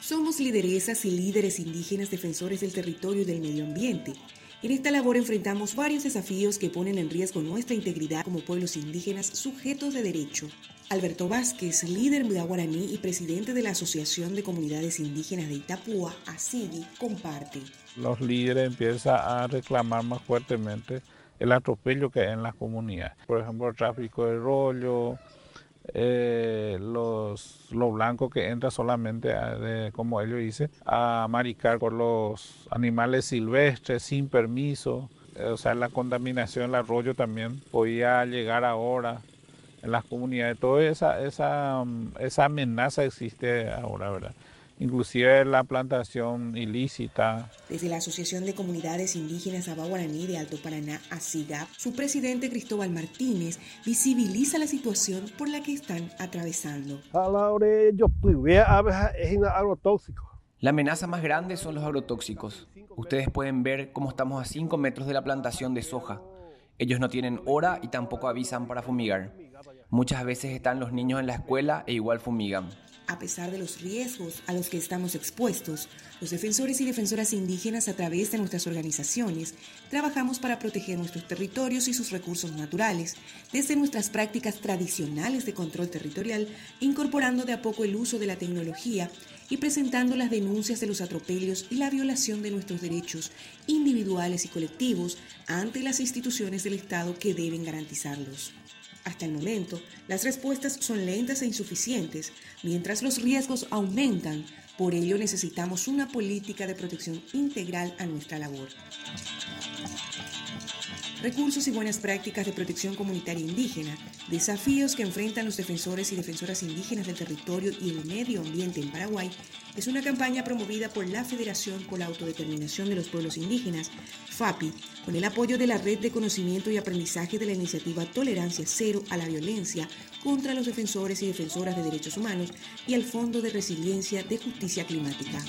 Somos lideresas y líderes indígenas defensores del territorio y del medio ambiente. En esta labor enfrentamos varios desafíos que ponen en riesgo nuestra integridad como pueblos indígenas sujetos de derecho. Alberto Vázquez, líder guaraní y presidente de la Asociación de Comunidades Indígenas de Itapúa, ASIGI, comparte. Los líderes empiezan a reclamar más fuertemente el atropello que hay en las comunidades. Por ejemplo, el tráfico de rollo, eh, los, lo blanco que entra solamente, como ellos dicen, a maricar con los animales silvestres sin permiso. o sea, la contaminación del arroyo también podía llegar ahora en las comunidades. Toda esa, esa, esa amenaza existe ahora, ¿verdad? Inclusive la plantación ilícita. Desde la Asociación de Comunidades Indígenas Abaguaraní de Alto Paraná, ASIGAP, su presidente Cristóbal Martínez visibiliza la situación por la que están atravesando. La amenaza más grande son los agrotóxicos. Ustedes pueden ver cómo estamos a 5 metros de la plantación de soja. Ellos no tienen hora y tampoco avisan para fumigar. Muchas veces están los niños en la escuela e igual fumigan. A pesar de los riesgos a los que estamos expuestos, los defensores y defensoras indígenas a través de nuestras organizaciones trabajamos para proteger nuestros territorios y sus recursos naturales, desde nuestras prácticas tradicionales de control territorial, incorporando de a poco el uso de la tecnología y presentando las denuncias de los atropellos y la violación de nuestros derechos individuales y colectivos ante las instituciones del Estado que deben garantizarlos. Hasta el momento, las respuestas son lentas e insuficientes, mientras los riesgos aumentan. Por ello necesitamos una política de protección integral a nuestra labor. Recursos y buenas prácticas de protección comunitaria indígena, desafíos que enfrentan los defensores y defensoras indígenas del territorio y el medio ambiente en Paraguay, es una campaña promovida por la Federación por la Autodeterminación de los Pueblos Indígenas, FAPI, con el apoyo de la Red de Conocimiento y Aprendizaje de la Iniciativa Tolerancia Cero a la Violencia contra los defensores y defensoras de derechos humanos y al Fondo de Resiliencia de Justicia Climática.